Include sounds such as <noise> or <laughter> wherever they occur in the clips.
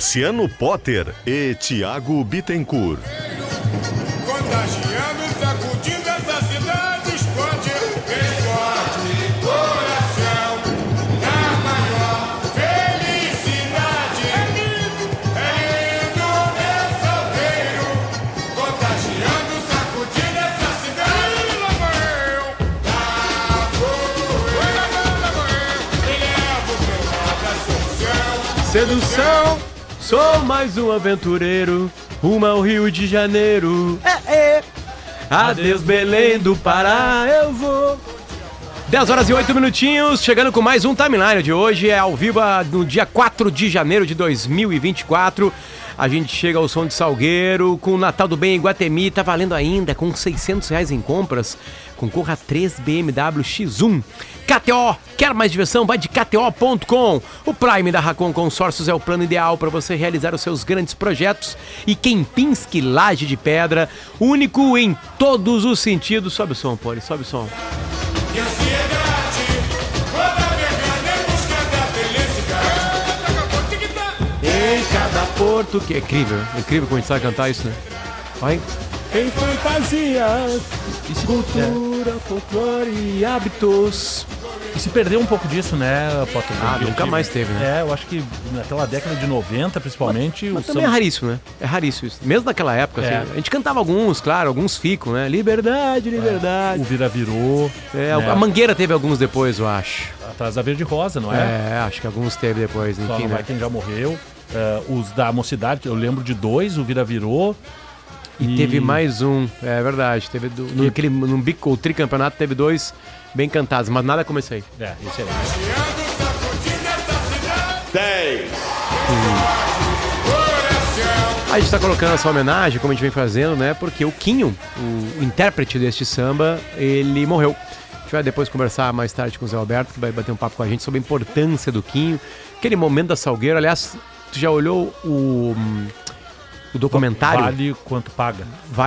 Luciano Potter e Tiago Bittencourt. Contagiando, sacudindo essa cidade. Explode, explode, coração da maior felicidade. É lindo, é lindo, é salgueiro. Contagiando, sacudindo essa cidade. Lá vou eu, lá vou eu, lá vou eu. E levo pela sedução. Sedução, sou mais um aventureiro, rumo ao Rio de Janeiro. É, é. Adeus, Belém do Pará, eu vou. 10 horas e 8 minutinhos, chegando com mais um timeline de hoje. É ao vivo ah, no dia 4 de janeiro de 2024. A gente chega ao som de Salgueiro, com o Natal do Bem em Guatemi, tá valendo ainda, com 600 reais em compras. Concorra a 3 BMW X1. KTO, quer mais diversão? Vai de KTO.com. O Prime da Racon Consórcios é o plano ideal para você realizar os seus grandes projetos. E Kempinski Laje de Pedra, único em todos os sentidos. Sobe o som, Poli, sobe o som. E que é incrível, é incrível quando a gente sabe cantar isso, né? Vai. Em fantasias, cultura, folclore e hábitos. E se perdeu um pouco disso, né, Potter? Ah, Eu nunca mais teve, né? É, eu acho que naquela década de 90, principalmente, Mas o também é samba- raríssimo, né? É raríssimo isso. Mesmo naquela época, É. assim, a gente cantava alguns, claro, alguns ficam, né? Liberdade, liberdade. o Vira Virou, É, né, A Mangueira teve alguns depois, eu acho. atrás da Verde Rosa, não é? É, acho que alguns teve depois, Só enfim, não né? vai quem já morreu. É, os da Mocidade, eu lembro de dois, o Vira Virou. E teve mais um, é verdade. Teve do, no, aquele, no bico ou tricampeonato teve dois bem cantados, mas nada como esse aí. É, esse aí. A gente tá colocando essa homenagem, como a gente vem fazendo, né? Porque o Quinho, o intérprete deste samba, ele morreu. A gente vai depois conversar mais tarde com o Zé Alberto, que vai bater um papo com a gente sobre a importância do Quinho. Aquele momento da Salgueiro, aliás, tu já olhou o, o documentário vale. Vale quanto paga.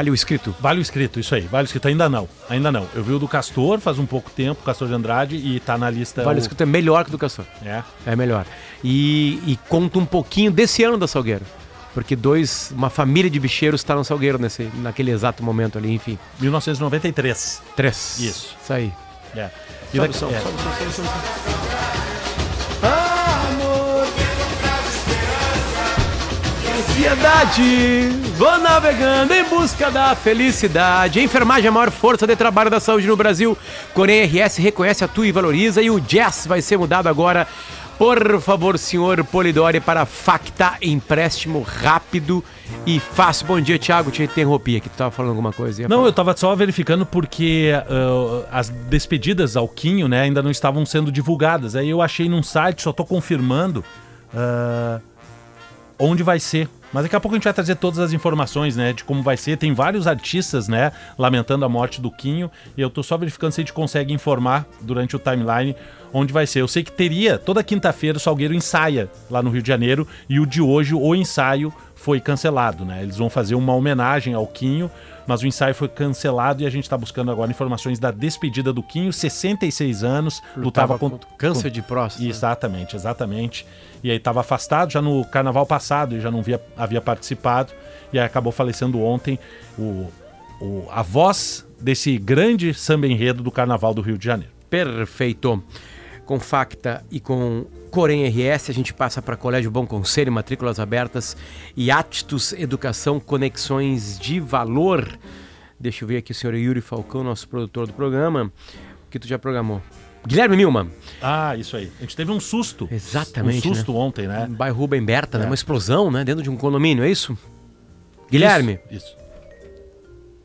o Escrito? Vale o escrito, isso aí. Vale o escrito, ainda não. Ainda não. Eu vi o do Castor faz um pouco tempo, Castor de Andrade, e tá na lista. Vale o o- Escrito é melhor que o do Castor. É. É melhor. E, e conta um pouquinho desse ano da Salgueiro. Porque dois, uma família de bicheiros está no Salgueiro nesse, naquele exato momento ali, enfim. 1993. Três. Isso. Isso aí. É. E Sobe daqui- o som, é. sobe o sobe o som, sobe ansiedade, vou navegando em busca da felicidade. A enfermagem é a maior força de trabalho da saúde no Brasil. Coreia RS reconhece, atua e valoriza e o Jazz vai ser mudado agora. Por favor, senhor Polidori, para Facta, empréstimo rápido e fácil. Bom dia, Thiago, te interrompi aqui, tu tava falando alguma coisa. Não, falar. eu tava só verificando porque ah, as despedidas ao Quinho, né, ainda não estavam sendo divulgadas. Aí eu achei num site, só tô confirmando ah, onde vai ser. Mas daqui a pouco a gente vai trazer todas as informações, né, de como vai ser. Tem vários artistas, né, lamentando a morte do Quinho. E eu tô só verificando se a gente consegue informar durante o timeline onde vai ser. Eu sei que teria, toda quinta-feira o Salgueiro ensaia lá no Rio de Janeiro. E o de hoje, o ensaio foi cancelado, né? Eles vão fazer uma homenagem ao Quinho, mas o ensaio foi cancelado e a gente está buscando agora informações da despedida do Quinho, 66 anos, lutava, contra câncer de próstata. Exatamente, exatamente. E aí estava afastado já no carnaval passado e já não via, havia participado. E aí acabou falecendo ontem o, o- a voz desse grande samba enredo do carnaval do Rio de Janeiro. Perfeito. Com Facta e com Corém RS, a gente passa para Colégio Bom Conselho, matrículas abertas e Attus Educação, conexões de valor. Deixa eu ver aqui o senhor Yuri Falcão, nosso produtor do programa. O que tu já programou? Guilherme Milman. Ah, isso aí. A gente teve um susto. Exatamente, Um susto ontem, né? Bairro Rubem Berta, né? É. Uma explosão, né? Dentro de um condomínio, é isso? Guilherme. Isso. isso.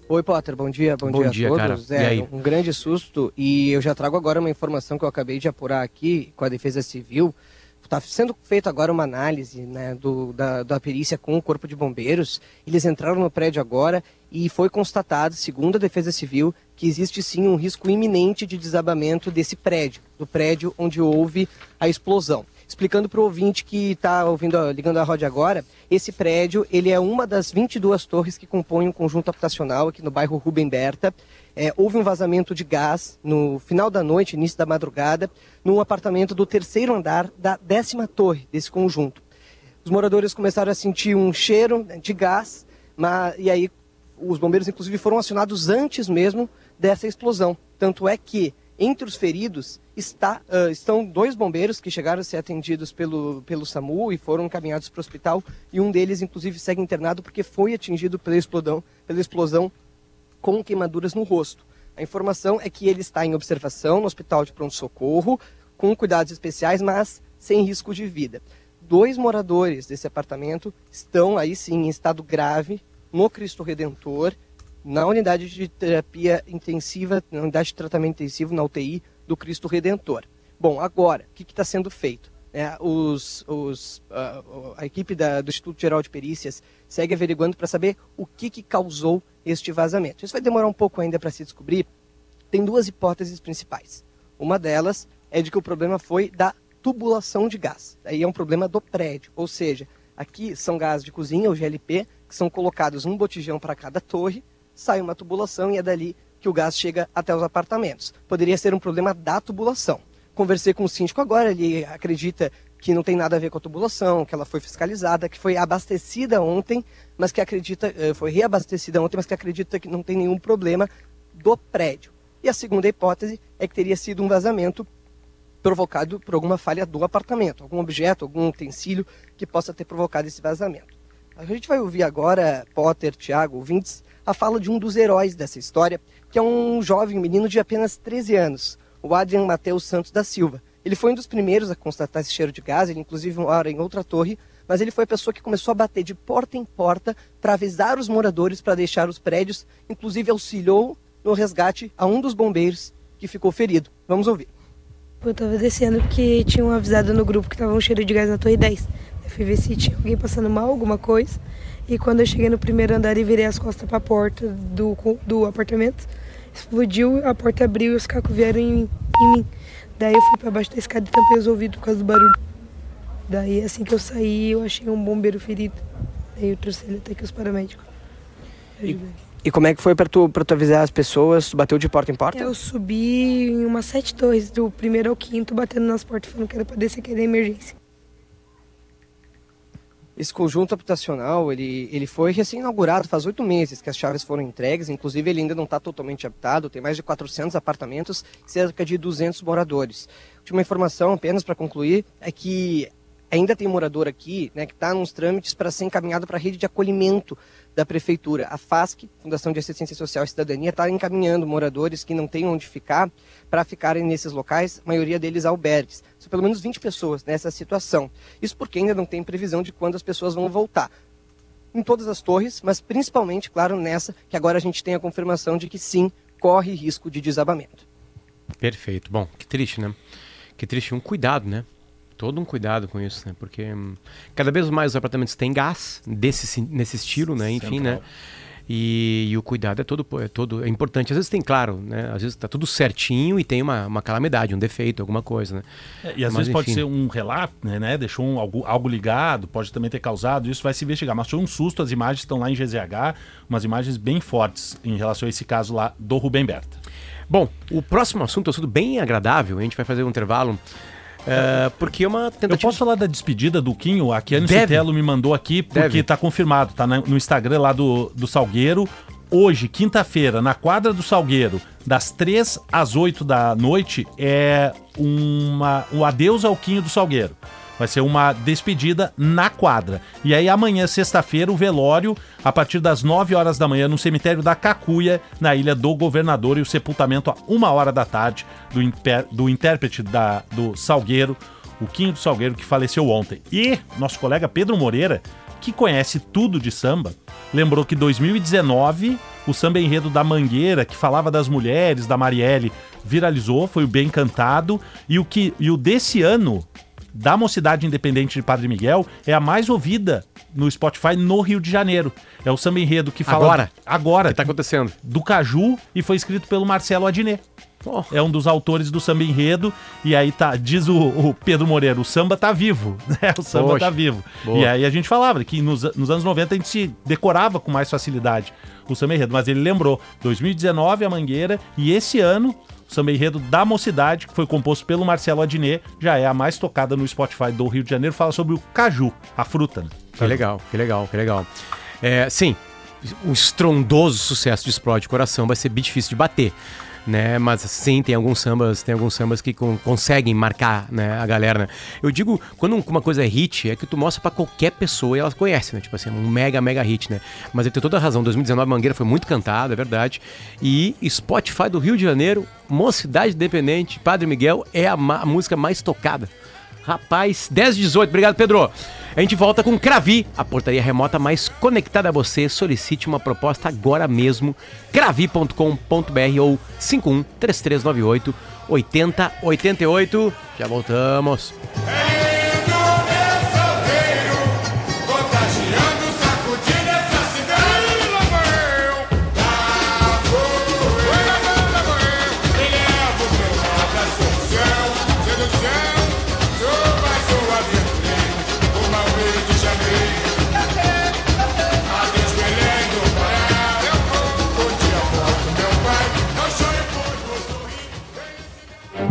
Oi, Potter, bom dia, bom, Bom dia, dia, a cara. todos. E É, aí? um grande susto e eu já trago agora uma informação que eu acabei de apurar aqui com a Defesa Civil Está sendo feita agora uma análise né, do, da, da perícia com o Corpo de Bombeiros. Eles entraram no prédio agora e foi constatado, segundo a Defesa Civil, que existe sim um risco iminente de desabamento desse prédio, do prédio onde houve a explosão. Explicando para o ouvinte que está ouvindo, ligando a rádio agora, esse prédio ele é uma das 22 torres que compõem um conjunto habitacional aqui no bairro Rubem Berta. É, houve um vazamento de gás no final da noite, início da madrugada, num apartamento do terceiro andar da décima torre desse conjunto. Os moradores começaram a sentir um cheiro de gás, mas, e aí os bombeiros, inclusive, foram acionados antes mesmo dessa explosão. Tanto é que entre os feridos está, uh, estão dois bombeiros que chegaram a ser atendidos pelo, pelo SAMU e foram encaminhados para o hospital. E um deles, inclusive, segue internado porque foi atingido pela explosão, pela explosão com queimaduras no rosto. A informação é que ele está em observação no hospital de pronto-socorro, com cuidados especiais, mas sem risco de vida. Dois moradores desse apartamento estão aí sim em estado grave no Cristo Redentor na unidade de terapia intensiva, na unidade de tratamento intensivo, na UTI do Cristo Redentor. Bom, agora, o que está sendo feito? É, os, os, a equipe da, do Instituto Geral de Perícias segue averiguando para saber o que, que causou este vazamento. Isso vai demorar um pouco ainda para se descobrir. Tem duas hipóteses principais. Uma delas é de que o problema foi da tubulação de gás. Aí é um problema do prédio, ou seja, aqui são gás de cozinha, o GLP, que são colocados um botijão para cada torre, sai uma tubulação e é dali que o gás chega até os apartamentos. Poderia ser um problema da tubulação. Conversei com o síndico agora, ele acredita que não tem nada a ver com a tubulação, que ela foi fiscalizada, que foi abastecida ontem, mas que acredita, eh, foi reabastecida ontem, mas que acredita que não tem nenhum problema do prédio. E a segunda hipótese é que teria sido um vazamento provocado por alguma falha do apartamento, algum objeto, algum utensílio que possa ter provocado esse vazamento. A gente vai ouvir agora, Potter, Thiago, ouvintes, a fala de um dos heróis dessa história, que é um jovem menino de apenas 13 anos, o Adrian Mateus Santos da Silva. Ele foi um dos primeiros a constatar esse cheiro de gás, ele inclusive mora em outra torre, mas ele foi a pessoa que começou a bater de porta em porta para avisar os moradores para deixar os prédios, inclusive auxiliou no resgate a um dos bombeiros que ficou ferido. Vamos ouvir. Eu tava descendo porque tinham avisado no grupo que tava um cheiro de gás na torre 10. Eu fui ver se tinha alguém passando mal, alguma coisa. E quando eu cheguei no primeiro andar e virei as costas para a porta do, do apartamento, explodiu, a porta abriu e os cacos vieram em, em mim. Daí eu fui para baixo da escada e tampei os ouvidos por causa do barulho. Daí assim que eu saí, eu achei um bombeiro ferido. Daí eu trouxe ele até aqui os paramédicos. E, e como é que foi para tu, pra tu avisar as pessoas? Tu bateu de porta em porta? Eu subi em umas sete torres, do primeiro ao quinto, batendo nas portas, falando que era para descer, que era emergência. Esse conjunto habitacional, ele, ele foi recém-inaugurado faz oito meses que as chaves foram entregues, inclusive ele ainda não está totalmente habitado, tem mais de 400 apartamentos e cerca de 200 moradores. Última informação, apenas para concluir, é que ainda tem morador aqui né, que está nos trâmites para ser encaminhado para a rede de acolhimento da prefeitura. A FASC, Fundação de Assistência Social e Cidadania, está encaminhando moradores que não têm onde ficar para ficarem nesses locais, a maioria deles albergues. São pelo menos 20 pessoas nessa situação. Isso porque ainda não tem previsão de quando as pessoas vão voltar. Em todas as torres, mas principalmente, claro, nessa, que agora a gente tem a confirmação de que sim, corre risco de desabamento. Perfeito. Bom, que triste, né? Que triste. Um cuidado, né? Todo um cuidado com isso, né? Porque hum, cada vez mais os apartamentos têm gás desse, nesse estilo, né? Enfim, né? E, e, o cuidado é todo, é todo é importante. Às vezes tem, claro, né? Às vezes está tudo certinho e tem uma, uma calamidade, um defeito, alguma coisa, né? É, e às mas, vezes enfim. pode ser um relato, né, né? Deixou um, algo, algo ligado, pode também ter causado, isso vai se investigar. Mas foi um susto, as imagens estão lá em GZH, umas imagens bem fortes em relação a esse caso lá do Rubem Berta. Bom, o próximo assunto é um assunto bem agradável, a gente vai fazer um intervalo. Uh, porque é uma tentativa. Eu posso falar da despedida do Quinho? A Kiane Sotelo me mandou aqui porque Deve. tá confirmado, tá no Instagram lá do, do Salgueiro. Hoje, quinta-feira, na quadra do Salgueiro, das 3 às 8 da noite, é uma, um adeus ao Quinho do Salgueiro. Vai ser uma despedida na quadra. E aí amanhã, sexta-feira, o velório, a partir das 9 horas da manhã, no cemitério da Cacuia, na Ilha do Governador, e o sepultamento a uma hora da tarde do, do intérprete da, do Salgueiro, o Quinho do Salgueiro, que faleceu ontem. E nosso colega Pedro Moreira, que conhece tudo de samba, lembrou que 2019 o samba enredo da Mangueira, que falava das mulheres, da Marielle, viralizou, foi o bem cantado, e o que e o desse ano da Mocidade Independente de Padre Miguel é a mais ouvida no Spotify no Rio de Janeiro. É o samba enredo que fala Agora? agora O que tá acontecendo? do Caju e foi escrito pelo Marcelo Adnet. Oh. É um dos autores do samba enredo. E aí tá, diz o, o Pedro Moreira, o samba tá vivo. <laughs> Né? O samba Poxa, tá vivo. boa. E aí a gente falava que nos, nos anos 90 a gente se decorava com mais facilidade o samba enredo. Mas ele lembrou, 2019 a Mangueira e esse ano samba enredo da Mocidade, que foi composto pelo Marcelo Adnet, já é a mais tocada no Spotify do Rio de Janeiro. Fala sobre o caju, a fruta. né? Que legal, que legal, que legal. É, sim, um estrondoso sucesso de Explode Coração vai ser bem difícil de bater. Né, mas sim, tem alguns sambas, tem alguns sambas que con- conseguem marcar, né, a galera, né? Eu digo, quando um- uma coisa é hit, é que tu mostra pra qualquer pessoa e ela conhece, né? Tipo assim, um mega, mega hit, né? Mas ele tem toda a razão, 2019 Mangueira foi muito cantado, é verdade. E Spotify do Rio de Janeiro, Mocidade Independente, Padre Miguel é a, a música mais tocada. Rapaz, 10 de 18, obrigado Pedro. A gente volta com Cravi, a portaria remota mais conectada a você. Solicite uma proposta agora mesmo. cravi.com.br ou 51 3398 8088. Já voltamos. Lindo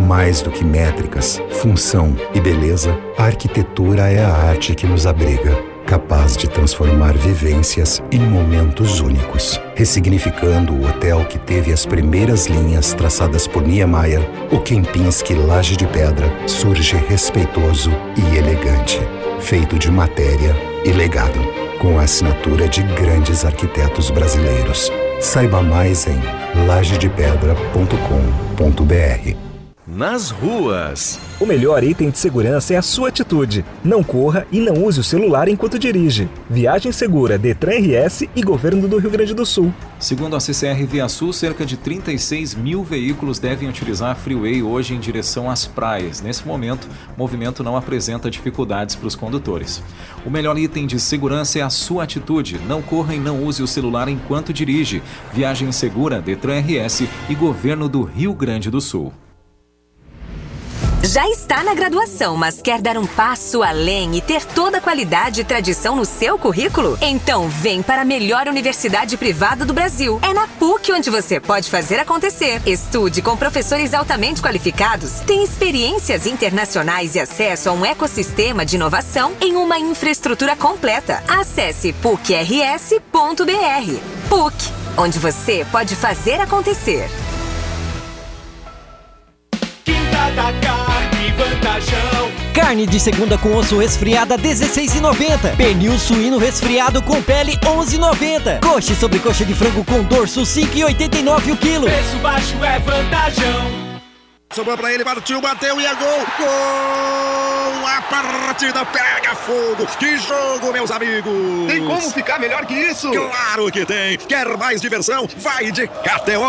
Mais do que métricas, função e beleza, a arquitetura é a arte que nos abriga, capaz de transformar vivências em momentos únicos. Ressignificando o hotel que teve as primeiras linhas traçadas por Niemeyer, o Kempinski Laje de Pedra surge respeitoso e elegante, feito de matéria e legado, com a assinatura de grandes arquitetos brasileiros. Saiba mais em lajedepedra.com.br. Nas ruas. O melhor item de segurança é a sua atitude. Não corra e não use o celular enquanto dirige. Viagem segura, Detran RS e Governo do Rio Grande do Sul. Segundo a CCR Via Sul, cerca de 36 mil veículos devem utilizar a Freeway hoje em direção às praias. Nesse momento, o movimento não apresenta dificuldades para os condutores. O melhor item de segurança é a sua atitude. Não corra e não use o celular enquanto dirige. Viagem segura, Detran RS e Governo do Rio Grande do Sul. Já está na graduação, mas quer dar um passo além e ter toda a qualidade e tradição no seu currículo? Então vem para a melhor universidade privada do Brasil. É na PUC onde você pode fazer acontecer. Estude com professores altamente qualificados, tem experiências internacionais e acesso a um ecossistema de inovação em uma infraestrutura completa. Acesse pucrs.br. PUC, onde você pode fazer acontecer. Quinta da carne, vantajão. Carne de segunda com osso resfriada 16,90. Pernil suíno resfriado com pele 11,90. Coxa e sobrecoxa de frango com dorso 5,89 o quilo. Preço baixo é vantajão. Sobrou pra ele, partiu, bateu e é gol! Gol! A partida pega fogo! Que jogo, meus amigos! Tem como ficar melhor que isso? Claro que tem! Quer mais diversão? Vai de KTO!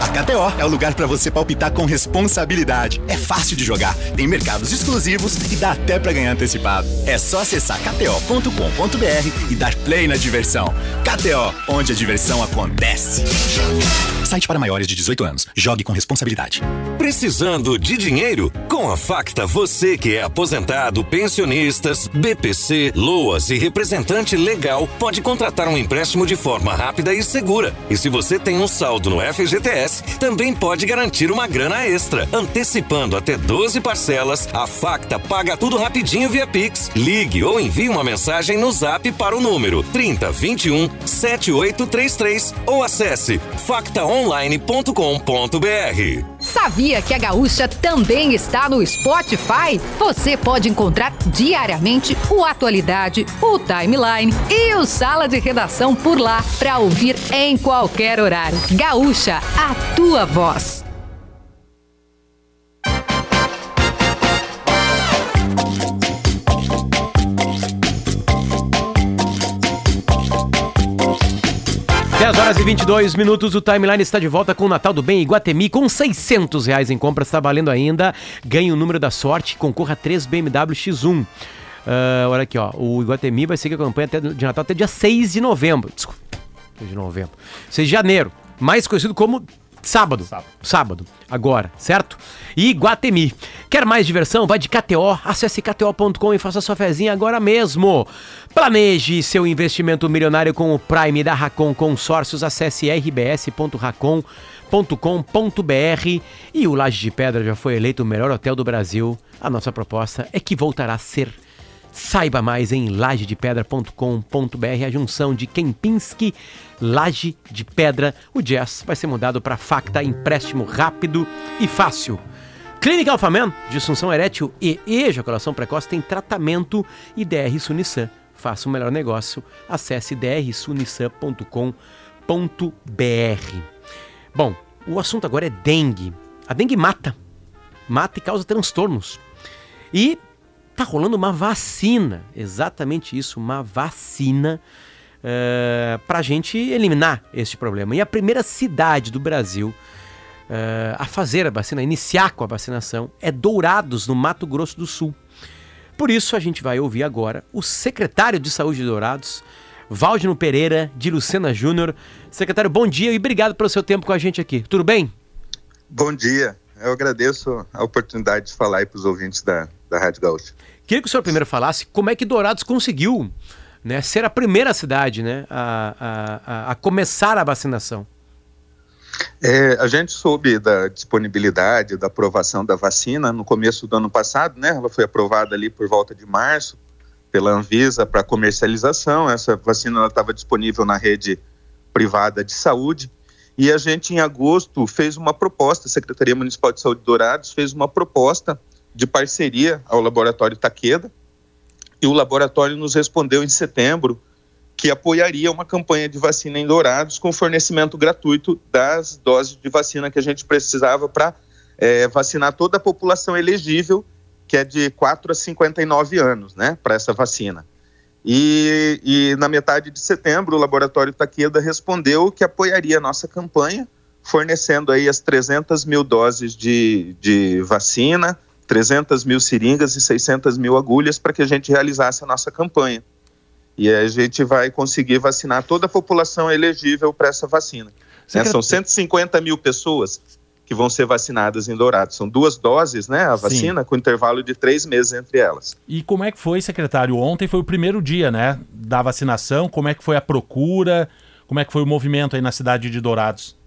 A KTO é o lugar para você palpitar com responsabilidade. É fácil de jogar, tem mercados exclusivos e dá até para ganhar antecipado. É só acessar kto.com.br e dar play na diversão. KTO, onde a diversão acontece. Site para maiores de 18 anos. Jogue com responsabilidade. Precisando de dinheiro? Com a Facta, você que é aposentado, pensionistas, BPC, LOAS e representante legal pode contratar um empréstimo de forma rápida e segura. E se você tem um saldo no FGTS, também pode garantir uma grana extra. Antecipando até 12 parcelas, a Facta paga tudo rapidinho via Pix. Ligue ou envie uma mensagem no zap para o número 3021 7833 ou acesse factaonline.com.br. Sabia que a Gaúcha também está no Spotify? Você pode encontrar diariamente o Atualidade, o Timeline e o Sala de Redação por lá para ouvir em qualquer horário. Gaúcha, a tua voz. 22 minutos, o Timeline está de volta com o Natal do Bem Iguatemi com 600 reais em compras, está valendo ainda. Ganhe o número da sorte, concorra a 3 BMW X1. Ah, olha aqui, ó, o Iguatemi vai seguir a campanha até, de Natal até dia 6 de novembro. Desculpa, 6 de novembro. 6 de janeiro, mais conhecido como sábado. Sábado. agora, certo? Iguatemi. Quer mais diversão? Vai de KTO, acesse kto.com e faça sua fezinha agora mesmo. Planeje seu investimento milionário com o Prime da Racon Consórcios, acesse rbs.racon.com.br e o Laje de Pedra já foi eleito o melhor hotel do Brasil. A nossa proposta é que voltará a ser Saiba mais em lajedepedra.com.br, a junção de Kempinski, Laje de Pedra. O Jazz vai ser mudado para Facta, empréstimo rápido e fácil. Clínica Alfaman, disfunção erétil e ejaculação precoce tem tratamento e DR Sunissan. Faça o melhor negócio. Acesse drsunissan.com.br. Bom, o assunto agora é dengue. A dengue mata. Mata e causa transtornos. E tá rolando uma vacina, exatamente isso, uma vacina uh, para a gente eliminar este problema. E a primeira cidade do Brasil uh, a fazer a vacina, a iniciar com a vacinação, é Dourados, no Mato Grosso do Sul. Por isso, a gente vai ouvir agora o secretário de Saúde de Dourados, Valdino Pereira, de Lucena Júnior. Secretário, bom dia e obrigado pelo seu tempo com a gente aqui. Tudo bem? Bom dia. Eu agradeço a oportunidade de falar para os ouvintes da, da Rádio Gaúcha. Queria que o senhor primeiro falasse como é que Dourados conseguiu né, ser a primeira cidade né, a, a, a começar a vacinação. É, a gente soube da disponibilidade, da aprovação da vacina no começo do ano passado, né? Ela foi aprovada ali por volta de março pela Anvisa para comercialização. Essa vacina estava disponível na rede privada de saúde. E a gente, em agosto, fez uma proposta, a Secretaria Municipal de Saúde de Dourados fez uma proposta de parceria ao Laboratório Taqueda. E o laboratório nos respondeu em setembro que apoiaria uma campanha de vacina em Dourados com fornecimento gratuito das doses de vacina que a gente precisava para é, vacinar toda a população elegível, que é de 4 a 59 anos, né, para essa vacina. E, e, na metade de setembro, o Laboratório Taqueda respondeu que apoiaria a nossa campanha, fornecendo aí as 300 mil doses de, de vacina, 300 mil seringas e 600 mil agulhas para que a gente realizasse a nossa campanha. E a gente vai conseguir vacinar toda a população elegível para essa vacina. Né? São 150 mil pessoas que vão ser vacinadas em Dourados. São duas doses, né, a vacina, Sim. com intervalo de três meses entre elas. E como é que foi, secretário? Ontem foi o primeiro dia, né, da vacinação. Como é que foi a procura? Como é que foi o movimento aí na cidade de Dourados?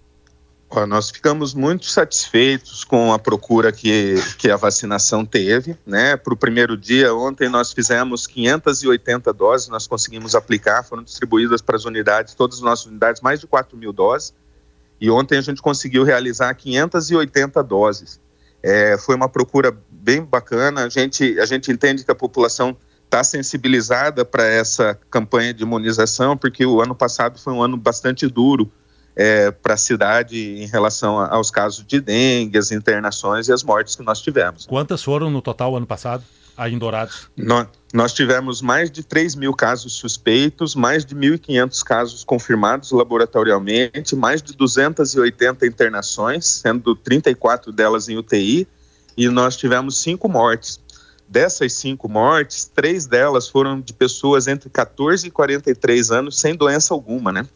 Nós ficamos muito satisfeitos com a procura que, que a vacinação teve, né? Para o primeiro dia, ontem nós fizemos 580 doses, nós conseguimos aplicar, foram distribuídas para as unidades, todas as nossas unidades, mais de 4 mil doses. E ontem a gente conseguiu realizar 580 doses. É, foi uma procura bem bacana. A gente, a gente entende que a população está sensibilizada para essa campanha de imunização, porque o ano passado foi um ano bastante duro é, para a cidade em relação aos casos de dengue, as internações e as mortes que nós tivemos. Quantas foram no total ano passado, aí em Dourados? Nós, nós tivemos mais de 3 mil casos suspeitos, mais de 1.500 casos confirmados laboratorialmente, mais de 280 internações, sendo 34 delas em UTI, e nós tivemos cinco mortes. Dessas cinco mortes, três delas foram de pessoas entre 14 e 43 anos sem doença alguma, né?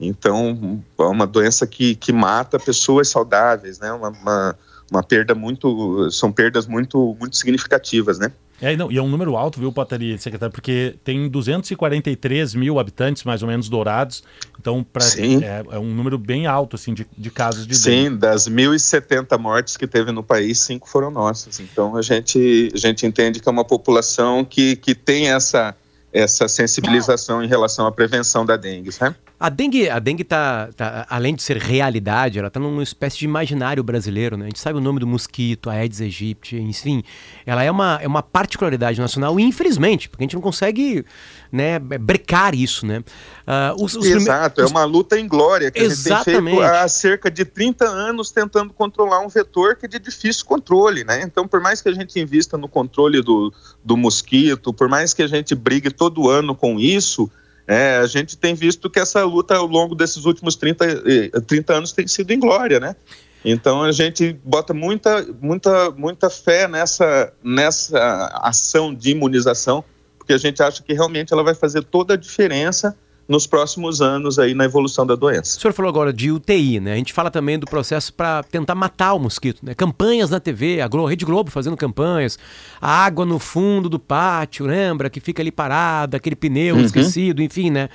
Então, é uma doença que, que mata pessoas saudáveis, né? Uma, uma, uma perda muito. São perdas muito, muito significativas, né? É, não, e é um número alto, viu, Patari, secretário? Porque tem 243 mil habitantes, mais ou menos, dourados. Então, pra, é, é, um número bem alto, assim, de, de casos de Sim, dengue. das 1.070 mortes que teve no país, cinco foram nossas. Então, a gente, a gente entende que é uma população que, que tem essa, essa sensibilização em relação à prevenção da dengue, sabe? A dengue, a dengue tá, tá, além de ser realidade, ela tá numa espécie de imaginário brasileiro, né? A gente sabe o nome do mosquito, a Aedes aegypti, enfim. Ela é uma, é uma particularidade nacional, infelizmente, porque a gente não consegue né, brecar isso, né? Uh, os, os Exato, é uma luta em glória que Exatamente. a gente tem feito há cerca de 30 anos tentando controlar um vetor que é de difícil controle, né? Então, por mais que a gente invista no controle do, do mosquito, por mais que a gente brigue todo ano com isso, É, a gente tem visto que essa luta ao longo desses últimos 30, eh, 30 anos tem sido em glória, né? Então a gente bota muita, muita, muita fé nessa, nessa ação de imunização, porque a gente acha que realmente ela vai fazer toda a diferença nos próximos anos aí na evolução da doença. O senhor falou agora de UTI, né? A gente fala também do processo para tentar matar o mosquito, né? Campanhas na TV, a Globo, Rede Globo fazendo campanhas, a água no fundo do pátio, lembra? Que fica ali parada, aquele pneu Uhum. esquecido, enfim, né?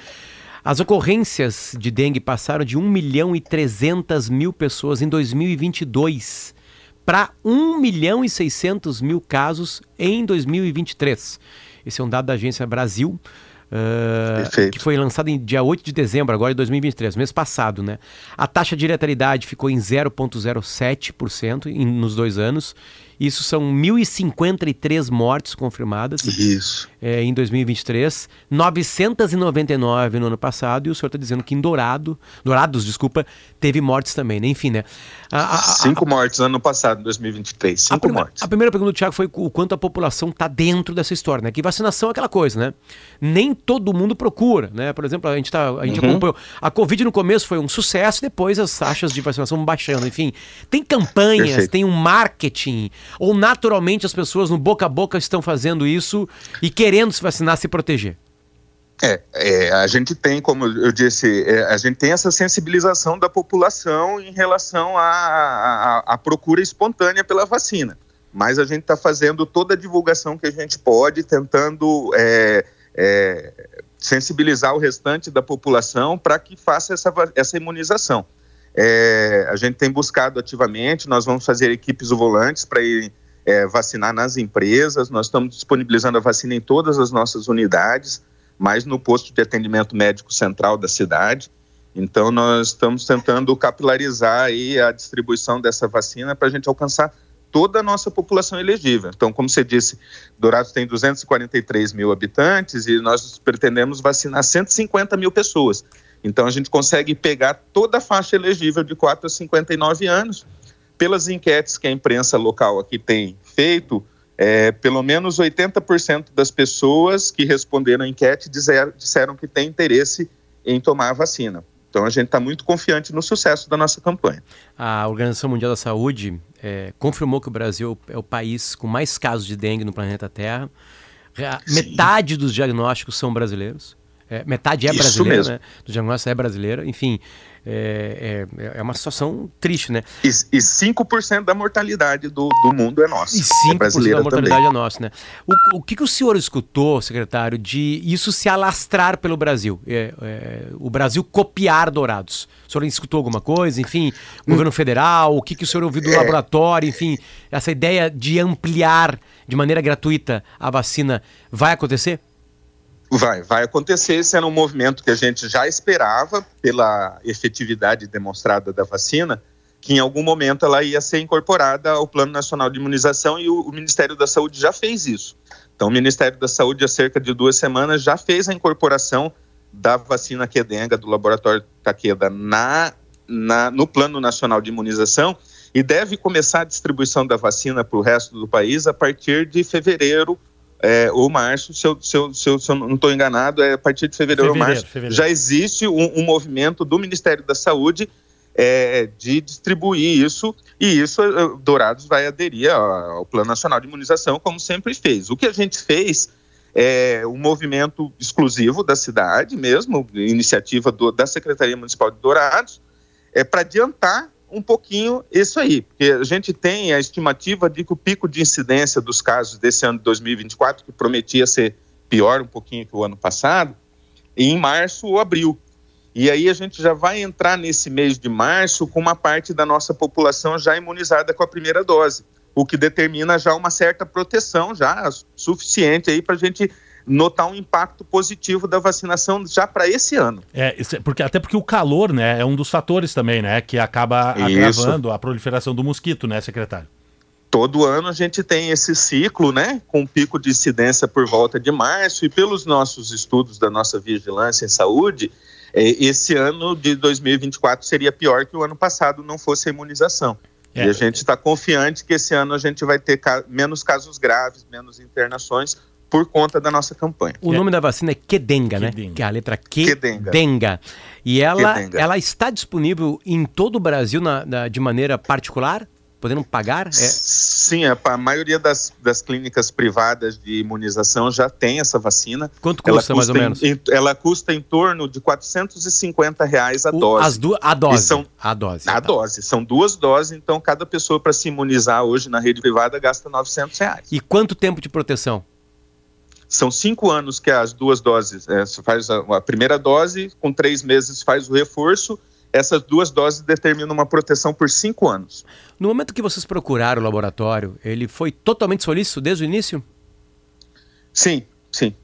As ocorrências de dengue passaram de 1 milhão e 300 mil pessoas em 2022 para 1 milhão e 600 mil casos em 2023. Esse é um dado da Agência Brasil, uh, que foi lançado em dia 8 de dezembro, agora de 2023, mês passado, né? A taxa de letalidade ficou em 0,07% em- nos dois anos. Isso são 1.053 mortes confirmadas Isso. é, em 2023, 999 no ano passado, e o senhor está dizendo que em Dourado, Dourados, desculpa, teve mortes também, né? Enfim, né? A, a- a- Cinco mortes ano passado, 2023. Cinco prime- mortes. a primeira pergunta do Thiago foi o quanto a população está dentro dessa história, né? Que vacinação é aquela coisa, né? Nem todo mundo procura, né? Por exemplo, a gente, tá, a gente Uhum. acompanhou. A Covid no começo foi um sucesso, depois as taxas de vacinação baixando. Enfim, tem campanhas, Perfeito. tem um marketing, ou naturalmente as pessoas no boca a boca estão fazendo isso e querendo se vacinar, se proteger. É, é, a gente tem, como eu disse, é, a gente tem essa sensibilização da população em relação à, procura espontânea pela vacina. Mas a gente está fazendo toda a divulgação que a gente pode, tentando é, é, sensibilizar o restante da população para que faça essa, essa imunização. É, a gente tem buscado ativamente, nós vamos fazer equipes volantes para ir é, vacinar nas empresas, nós estamos disponibilizando a vacina em todas as nossas unidades, mas no posto de atendimento médico central da cidade. Então, nós estamos tentando capilarizar aí a distribuição dessa vacina para a gente alcançar toda a nossa população elegível. Então, como você disse, Dourados tem 243 mil habitantes e nós pretendemos vacinar 150 mil pessoas. Então, a gente consegue pegar toda a faixa elegível de 4 a 59 anos. Pelas enquetes que a imprensa local aqui tem feito, é, pelo menos 80% das pessoas que responderam à enquete dizer- disseram que têm interesse em tomar a vacina. Então, a gente está muito confiante no sucesso da nossa campanha. A Organização Mundial da Saúde eh, confirmou que o Brasil é o país com mais casos de dengue no planeta Terra. Ra- Metade dos diagnósticos são brasileiros. É, metade é Isso brasileira, mesmo. né? Do diagnóstico é brasileira. Enfim, é, é, é uma situação triste, né? E, e 5% da mortalidade do, do mundo é nossa. E é 5% brasileira da mortalidade também. é nossa, né? O, o que, que o senhor escutou, secretário, de isso se alastrar pelo Brasil? É, é, o Brasil copiar Dourados. O senhor escutou alguma coisa? Enfim, governo federal, o que, que o senhor ouviu do É. laboratório? Enfim, essa ideia de ampliar de maneira gratuita a vacina vai acontecer? Vai, vai acontecer. Esse era um movimento que a gente já esperava pela efetividade demonstrada da vacina, que em algum momento ela ia ser incorporada ao Plano Nacional de Imunização e o, o Ministério da Saúde já fez isso. Então, o Ministério da Saúde, há cerca de duas semanas, já fez a incorporação da vacina Quedenga do Laboratório Takeda na, na, no Plano Nacional de Imunização e deve começar a distribuição da vacina para o resto do país a partir de fevereiro é, ou março, se eu, se, eu, se, eu, se eu não estou enganado, é a partir de fevereiro, ou Fevereiro, março. fevereiro. Já existe um, um movimento do Ministério da Saúde é, de distribuir isso, e isso eh, Dourados vai aderir ao, ao Plano Nacional de Imunização, como sempre fez. O que a gente fez é um movimento exclusivo da cidade mesmo, iniciativa do, da Secretaria Municipal de Dourados, é para adiantar um pouquinho isso aí, porque a gente tem a estimativa de que o pico de incidência dos casos desse ano de 2024, que prometia ser pior um pouquinho que o ano passado, em março ou abril. E aí a gente já vai entrar nesse mês de março com uma parte da nossa população já imunizada com a primeira dose, o que determina já uma certa proteção já suficiente aí para a gente notar um impacto positivo da vacinação já para esse ano. É, isso é porque, até porque o calor, né, é um dos fatores também, né, que acaba Isso. agravando a proliferação do mosquito, né, secretário? todo ano a gente tem esse ciclo, né, com pico de incidência por volta de março, e pelos nossos estudos da nossa vigilância em saúde, eh, esse ano de 2024 seria pior que o ano passado não fosse a imunização. É. E a gente está confiante que esse ano a gente vai ter ca- menos casos graves, menos internações, por conta da nossa campanha. O nome da vacina é Kedenga, né? Que é a letra Q. Kedenga. Denga. E ela, Kedenga. ela está disponível em todo o Brasil na- na- de maneira particular? Podendo pagar? É, Sim, a, a maioria das, das clínicas privadas de imunização já tem essa vacina. Quanto Ela custa, mais ou em- menos? em- ela custa em torno de 450 reais a dose. as du- a dose. E são- A dose. a dose. São duas doses, então cada pessoa para se imunizar hoje na rede privada gasta 900 reais. E quanto tempo de proteção? São cinco anos que as duas doses, é, você faz a, a primeira dose, com três meses faz o reforço, essas duas doses determinam uma proteção por cinco anos. No momento que vocês procuraram o laboratório, ele foi totalmente solícito desde o início? Sim, sim.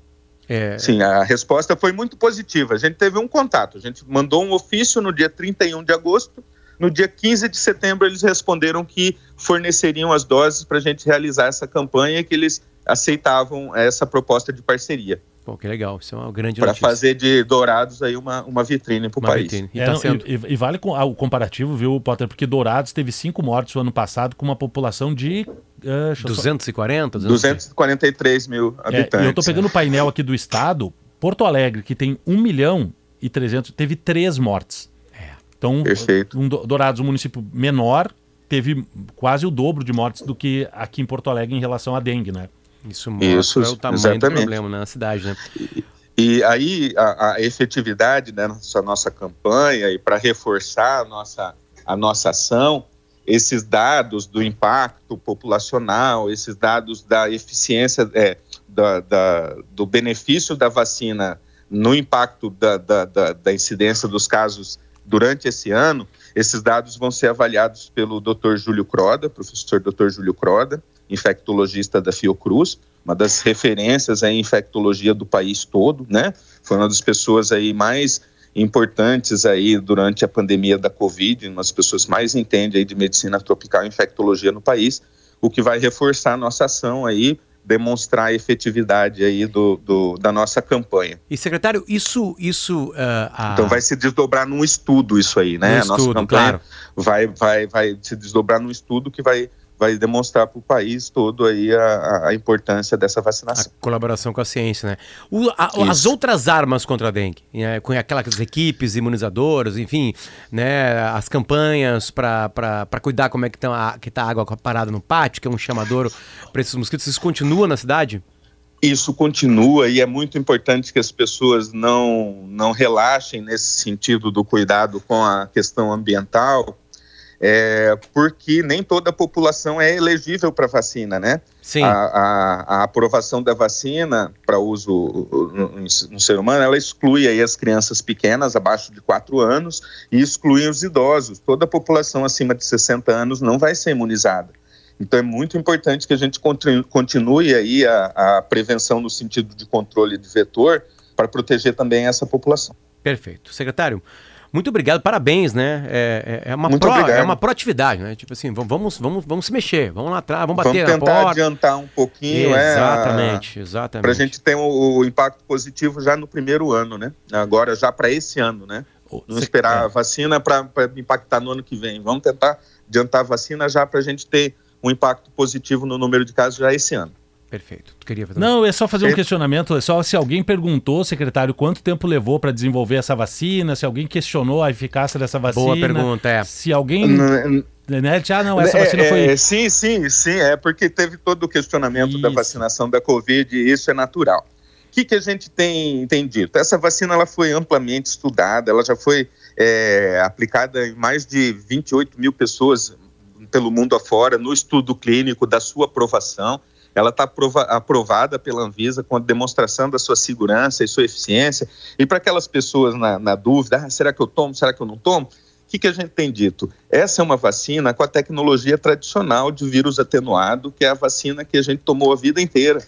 É, Sim, a resposta foi muito positiva. A gente teve um contato, a gente mandou um ofício no dia 31 de agosto, no dia 15 de setembro eles responderam que forneceriam as doses para a gente realizar essa campanha e que eles aceitavam essa proposta de parceria. Pô, que legal. Isso é uma grande Para fazer de Dourados aí uma, uma vitrine para o país. vitrine. É, não, e, e- e vale com, ah, o comparativo, viu, Potter? Porque Dourados teve cinco mortes no ano passado com uma população de. só- 240? 243 mil É, habitantes. e eu tô pegando o painel aqui do estado. Porto Alegre, que tem 1 milhão e 300, teve três mortes. Então, Perfeito. Um, Do- Dourados, um município menor, teve quase o dobro de mortes do que aqui em Porto Alegre em relação à dengue, né? Isso Isso, mostra o tamanho do exatamente. problema na cidade, né? E aí a, a efetividade né, dessa nossa campanha e para reforçar a nossa, a nossa ação, esses dados do impacto populacional, esses dados da eficiência, é, da, da- do benefício da vacina no impacto da, da, da, da incidência dos casos durante esse ano, esses dados vão ser avaliados pelo Dr. Júlio Croda, professor Dr. Júlio Croda, infectologista da Fiocruz, uma das referências em infectologia do país todo, né? Foi uma das pessoas aí mais importantes aí durante a pandemia da Covid, uma das pessoas mais entende aí de medicina tropical e infectologia no país, o que vai reforçar a nossa ação aí, demonstrar a efetividade aí do, do- da nossa campanha. E, secretário, isso. isso ah, a- Então vai se desdobrar num estudo isso aí, né? Num a nossa estudo, campanha claro. vai, vai, vai se desdobrar num estudo que vai, vai demonstrar para o país todo aí a- a, a importância dessa vacinação. colaboração com a ciência, né? O- a- as outras armas contra a dengue, né? com aquelas equipes imunizadoras, enfim, né? As campanhas para cuidar como é que está que tá a água parada no pátio, que é um chamadouro para esses mosquitos, isso continua na cidade? Isso continua e é muito importante que as pessoas não, não relaxem nesse sentido do cuidado com a questão ambiental, é, porque nem toda a população é elegível para vacina, né? Sim. A, a- a aprovação da vacina para uso no, no ser humano, ela exclui aí as crianças pequenas, abaixo de 4 anos, e exclui os idosos. Toda a população acima de 60 anos não vai ser imunizada. Então é muito importante que a gente continue, aí a, a prevenção no sentido de controle de vetor para proteger também essa população. Perfeito. Secretário, muito obrigado, parabéns, né? É, é- é uma, Muito pro- obrigado. é uma proatividade, né? Tipo assim, vamos, vamos, vamos, se mexer, vamos lá atrás, vamos bater Vamos na tentar porta. adiantar um pouquinho, é, Exatamente, exatamente. para a gente ter o, o impacto positivo já no primeiro ano, né? Agora já para esse ano, né? Não cê- esperar é. a vacina para impactar no ano que vem. Vamos tentar adiantar a vacina já para a gente ter um impacto positivo no número de casos já esse ano. Perfeito. Tu queria fazer Não, é só fazer um questionamento. É só se alguém perguntou, secretário, quanto tempo levou para desenvolver essa vacina, se alguém questionou a eficácia dessa vacina. Boa pergunta, é. Se alguém. Né, ah, não, essa É, vacina é, foi. sim, sim, sim, é porque teve todo o questionamento da vacinação da Covid e isso é natural. O que, que a gente tem, tem dito? Essa vacina ela foi amplamente estudada, ela já foi é, aplicada em mais de 28 mil pessoas pelo mundo afora no estudo clínico da sua aprovação. Ela está aprovada pela Anvisa com a demonstração da sua segurança e sua eficiência. E para aquelas pessoas na, na dúvida, ah, será que eu tomo, será que eu não tomo? O que, que a gente tem dito? Essa é uma vacina com a tecnologia tradicional de vírus atenuado, que é a vacina que a gente tomou a vida inteira.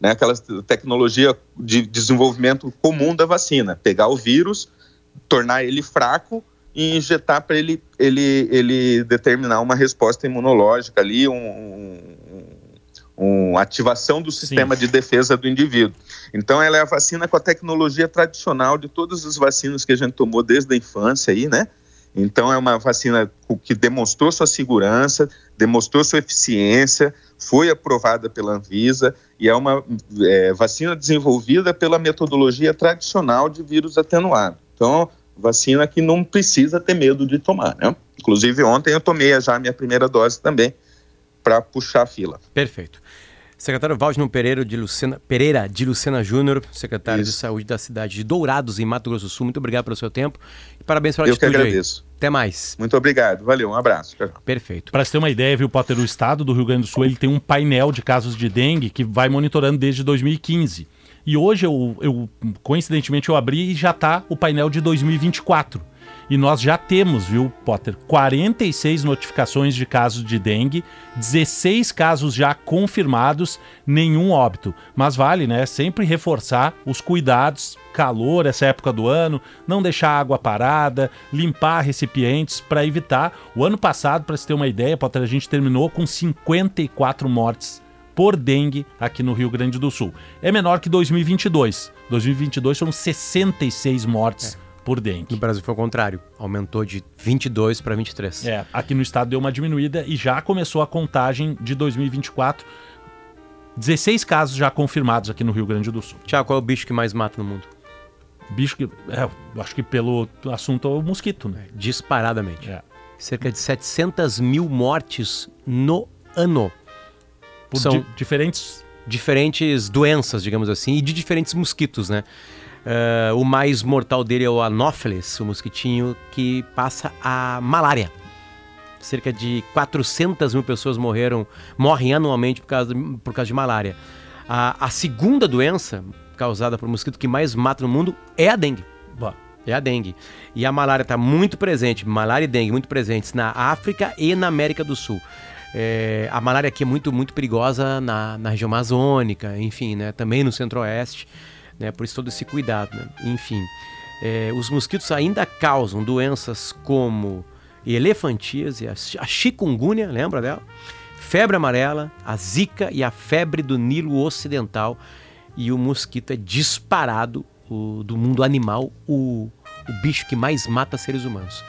Né? Aquela tecnologia de desenvolvimento comum da vacina. Pegar o vírus, tornar ele fraco e injetar para ele, ele, ele determinar uma resposta imunológica ali, um, um, um ativação do sistema de defesa do indivíduo. Então, ela é a vacina com a tecnologia tradicional de todas as vacinas que a gente tomou desde a infância aí, né? Então é uma vacina que demonstrou sua segurança, demonstrou sua eficiência, foi aprovada pela Anvisa e é uma é, vacina desenvolvida pela metodologia tradicional de vírus atenuado. Então, vacina que não precisa ter medo de tomar, né? Inclusive ontem eu tomei já a minha primeira dose também para puxar a fila. Perfeito. Secretário Valdino Pereira de Lucena, Pereira de Lucena Júnior, secretário de Saúde da cidade de Dourados, em Mato Grosso do Sul. Muito obrigado pelo seu tempo e parabéns pela Eu que atitude aí. agradeço. Até mais. Muito obrigado. Valeu, um abraço. Perfeito. Para você ter uma ideia, viu, Potter, o estado do Rio Grande do Sul ele tem um painel de casos de dengue que vai monitorando desde 2015. E hoje eu, eu coincidentemente eu abri e já tá o painel de 2024. E nós já temos, viu, Potter, 46 notificações de casos de dengue, 16 casos já confirmados, nenhum óbito. Mas vale, né, sempre reforçar os cuidados, calor essa época do ano, não deixar a água parada, limpar recipientes para evitar. O ano passado, para você ter uma ideia, Potter, a gente terminou com 54 mortes por dengue aqui no Rio Grande do Sul. É menor que 2022. 2022 foram 66 mortes por dengue. No Brasil foi o contrário, aumentou de 22 para 23. É, aqui no estado deu uma diminuída e já começou a contagem de 2024. 16 casos já confirmados aqui no Rio Grande do Sul. Tiago, qual é o bicho que mais mata no mundo? Bicho que. É, acho que pelo assunto é o mosquito, né? Disparadamente. Cerca de 700 mil mortes no ano. Por São di- diferentes. diferentes doenças, digamos assim, e de diferentes mosquitos, né? Eh, o mais mortal dele é o Anopheles, o mosquitinho que passa a malária. Cerca de 400 mil pessoas morreram, morrem anualmente por causa, de- por causa de malária. A, a segunda doença causada por mosquito que mais mata no mundo é a dengue. É a dengue. E a malária está muito presente, malária e dengue muito presentes na África e na América do Sul. É, a malária aqui é muito, muito perigosa na, na região amazônica, enfim, né? Também no centro-oeste, né? Por isso todo esse cuidado, né? Enfim, é, os mosquitos ainda causam doenças como elefantíase, a, chi- a chikungunya, lembra dela? Febre amarela, a zika e a febre do Nilo Ocidental. E o mosquito é disparado o- do mundo animal, o, o bicho que mais mata seres humanos.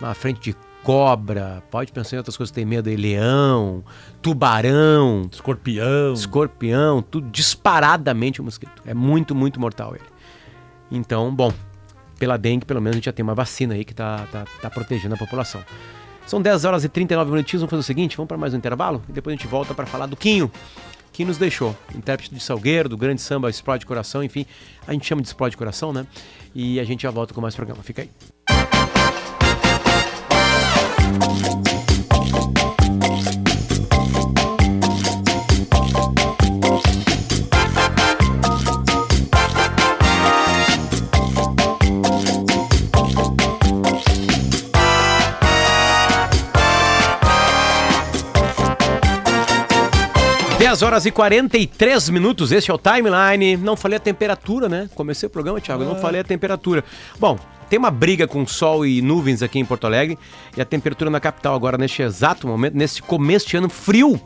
Na frente de cobra, pode pensar em outras coisas que tem medo aí, leão, tubarão, escorpião, escorpião, tudo disparadamente o mosquito. É muito, muito mortal ele. Então, bom, pela dengue, pelo menos a gente já tem uma vacina aí que tá, tá, tá protegendo a população. São 10 horas e 39 minutinhos, vamos fazer o seguinte, vamos para mais um intervalo e depois a gente volta para falar do Quinho, que nos deixou, intérprete de Salgueiro, do grande samba Explode Coração, enfim, a gente chama de Explode Coração, né? E a gente já volta com mais programa, fica aí. Dez horas e 43 minutos, esse é o timeline. Não falei a temperatura, né? Comecei o programa, Thiago, eu não falei a temperatura. Bom, tem uma briga com sol e nuvens aqui em Porto Alegre e a temperatura na capital agora, neste exato momento, nesse começo de ano frio.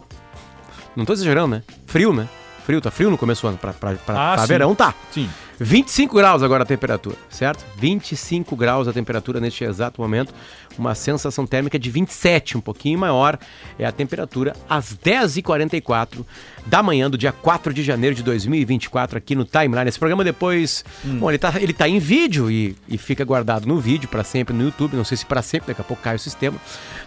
Não tô exagerando, né? Frio, né? Frio, tá frio no começo do ano. Pra, pra, pra, Ah, pra verão tá. Sim. 25 graus agora a temperatura, certo? 25 graus a temperatura neste exato momento. Uma sensação térmica de 27, um pouquinho maior. É a temperatura às 10h44 da manhã do dia 4 de janeiro de 2024 aqui no Timeline. Esse programa depois. Bom, ele tá, ele tá em vídeo e, e fica guardado no vídeo para sempre no YouTube. Não sei se para sempre, daqui a pouco cai o sistema.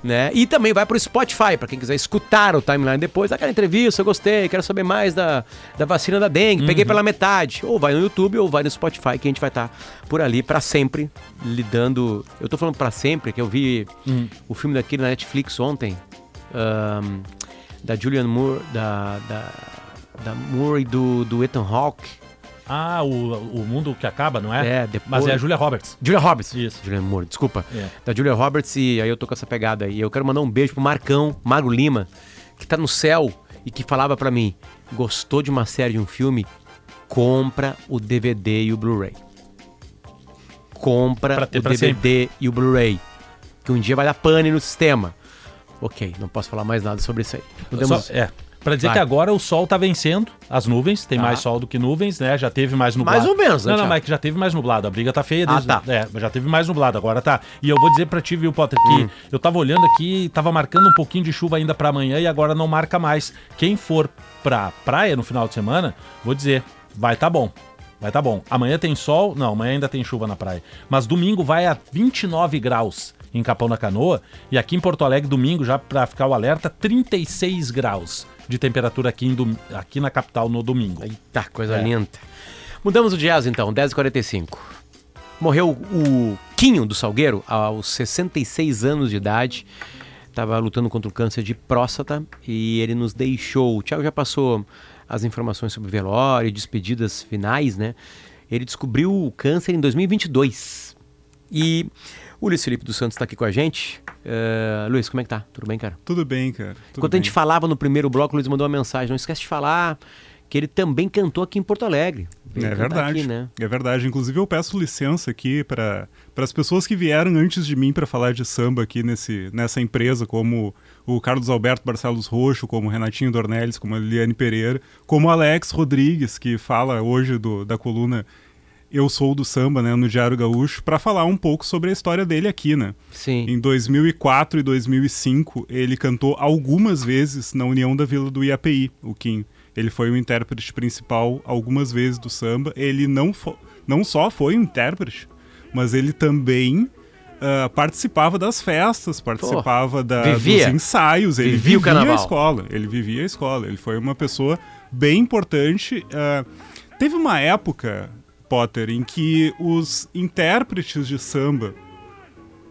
Né? E também vai pro Spotify, para quem quiser escutar o Timeline depois. Aquela entrevista, eu gostei, quero saber mais da, da vacina da dengue. Peguei pela metade. Ou vai no YouTube ou vai no Spotify, que a gente vai estar por ali para sempre lidando. Eu tô falando para sempre, que eu vi Hum. o filme daquele na Netflix ontem. ahn, da Julianne Moore, da, da, da Moore e do, do Ethan Hawke. Ah, o, o mundo que acaba, não é? É, depois... Mas é a Julia Roberts. Julia Roberts. Isso. Julianne Moore, desculpa. É. Da Julia Roberts e aí eu tô com essa pegada aí. Eu quero mandar um beijo pro Marcão, Mago Lima, que tá no céu e que falava pra mim, gostou de uma série, de um filme? Compra o DVD e o Blu-ray. Compra o DVD e o Blu-ray. Que um dia vai dar pane no sistema. Ok, não posso falar mais nada sobre isso aí. Podemos... Só- é. Pra dizer Vai. que agora o sol tá vencendo as nuvens, tem Tá. mais sol do que nuvens, né? Já teve mais nublado. Mais ou menos, né, Não, não, mas que já teve mais nublado. A briga tá feia Ah, desde. tá. É, já teve mais nublado, agora tá. E eu vou dizer pra ti, viu, Potter, que Hum. eu tava olhando aqui, tava marcando um pouquinho de chuva ainda pra amanhã e agora não marca mais. Quem for pra praia no final de semana, vou dizer, vai tá bom. Vai tá bom. Amanhã tem sol? Não, amanhã ainda tem chuva na praia. Mas domingo vai a 29 graus em Capão da Canoa. E aqui em Porto Alegre, domingo, já pra ficar o alerta, 36 graus de temperatura aqui, dom- aqui na capital no domingo. Eita, coisa É. linda. Mudamos o jazz então, 10h45. Morreu o Quinho do Salgueiro aos 66 anos de idade. Estava lutando contra o câncer de próstata e ele nos deixou. O Thiago já passou as informações sobre velório, despedidas finais, né? Ele descobriu o câncer em 2022. E o Luiz Felipe dos Santos está aqui com a gente. Eh, Luiz, como é que tá? Tudo bem, cara? Tudo bem, cara. Tudo Enquanto a gente bem. falava no primeiro bloco, o Luiz mandou uma mensagem. Não esquece de falar que ele também cantou aqui em Porto Alegre. Veio É verdade. aqui, né? É verdade. Inclusive, eu peço licença aqui para as pessoas que vieram antes de mim para falar de samba aqui nesse, nessa empresa, como o Carlos Alberto Barcelos Roxo, como o Renatinho Dornelles, como a Liliane Pereira, como o Alex Rodrigues, que fala hoje do, da coluna Eu Sou do Samba, né, no Diário Gaúcho, para falar um pouco sobre a história dele aqui, né? Sim. Em 2004 e 2005, ele cantou algumas vezes na União da Vila do IAPI, o Kim. Ele foi o intérprete principal algumas vezes do samba. Ele não, não só foi um intérprete, mas ele também ah, participava das festas, participava da, vivia. dos ensaios, ele Vivia o vivia, a escola. Ele vivia a escola. Ele foi uma pessoa bem importante. ah, teve uma época, Potter, em que os intérpretes de samba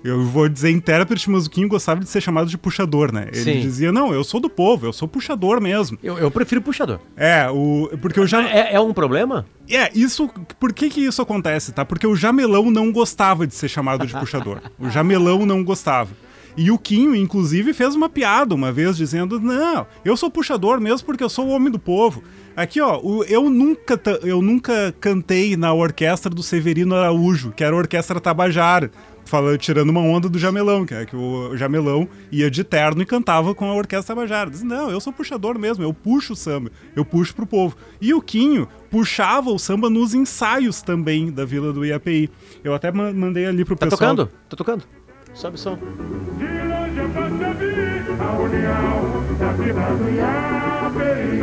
eu vou dizer intérprete, mas o Quinho gostava de ser chamado de puxador, né? Ele Sim. dizia, não, eu sou do povo, eu sou puxador mesmo. Eu, eu prefiro puxador. É, o, porque eu já... É, é um problema? É, isso... Por que que isso acontece, tá? Porque o Jamelão não gostava de ser chamado de puxador. o Jamelão não gostava. E o Quinho, inclusive, fez uma piada uma vez dizendo, não, eu sou puxador mesmo porque eu sou o homem do povo. Aqui, ó, eu nunca, eu nunca cantei na orquestra do Severino Araújo, que era a orquestra Tabajara. Falando, tirando uma onda do Jamelão, que é que o Jamelão ia de terno e cantava com a orquestra Tabajara. Diz, não, eu sou puxador mesmo, eu puxo o samba, eu puxo pro povo. E o Quinho puxava o samba nos ensaios também da Vila do IAPI. Eu até ma- mandei ali pro Tá pessoal. tocando? Tá tocando? Sobe o som. A união da Vila do Iapeí.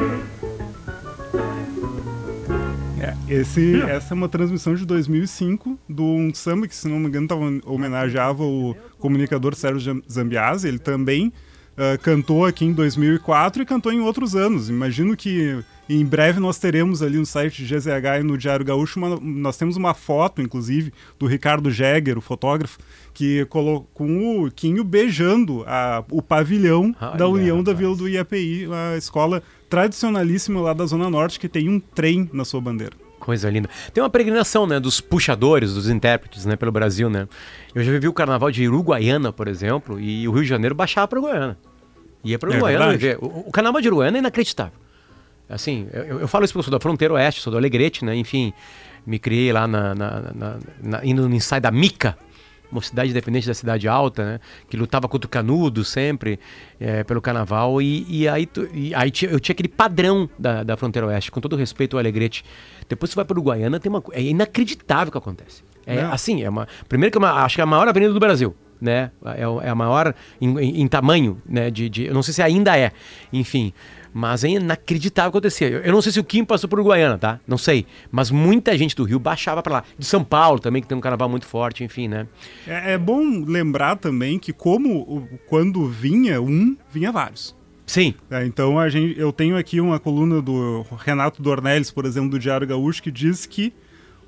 É, esse, essa é uma transmissão de 2005 de um samba que, se não me engano, tava, homenageava o comunicador Sérgio Zambiase. Ele também ah, cantou aqui em 2004 e cantou em outros anos. Imagino que em breve nós teremos ali no site de GZH e no Diário Gaúcho, uma- nós temos uma foto, inclusive, do Ricardo Jäger, o fotógrafo, que colocou com o Quinho beijando a- o pavilhão da Olha, União da Vila do IAPI, a escola tradicionalíssima lá da Zona Norte, que tem um trem na sua bandeira. Coisa linda. Tem uma peregrinação, né, dos puxadores, dos intérpretes, né, pelo Brasil, né? Eu já vivi o carnaval de Uruguaiana, por exemplo, e o Rio de Janeiro baixava para Uruguaiana. Ia para É Uruguaiana verdade. ver. O, o carnaval de Uruguaiana é inacreditável. Assim, eu, eu falo isso porque eu sou da fronteira oeste, sou do Alegrete, né? Enfim, me criei lá na, na- na- na- indo no ensaio da Mica, uma cidade independente da cidade alta, né? Que lutava contra o canudo sempre eh, pelo carnaval. E, e aí, tu- e aí eu tinha aquele padrão da, da fronteira oeste, com todo respeito ao Alegrete. Depois você vai para Uruguaiana, tem uma, é inacreditável o que acontece. É Não. assim, é uma. Primeiro que é uma, acho que é a maior avenida do Brasil. Né? É, o- é a maior em, em- em tamanho, né? De, de- eu não sei se ainda é, enfim. Mas é inacreditável o que acontecia. Eu, eu não sei se o Kim passou por Uruguaiana, tá? Não sei. Mas muita gente do Rio baixava pra lá. De São Paulo também, que tem um carnaval muito forte, enfim, né? É, é bom lembrar também que como quando vinha um, vinha vários. Sim. então a gente, eu tenho aqui uma coluna do Renato Dornelles, por exemplo, do Diário Gaúcho, que diz que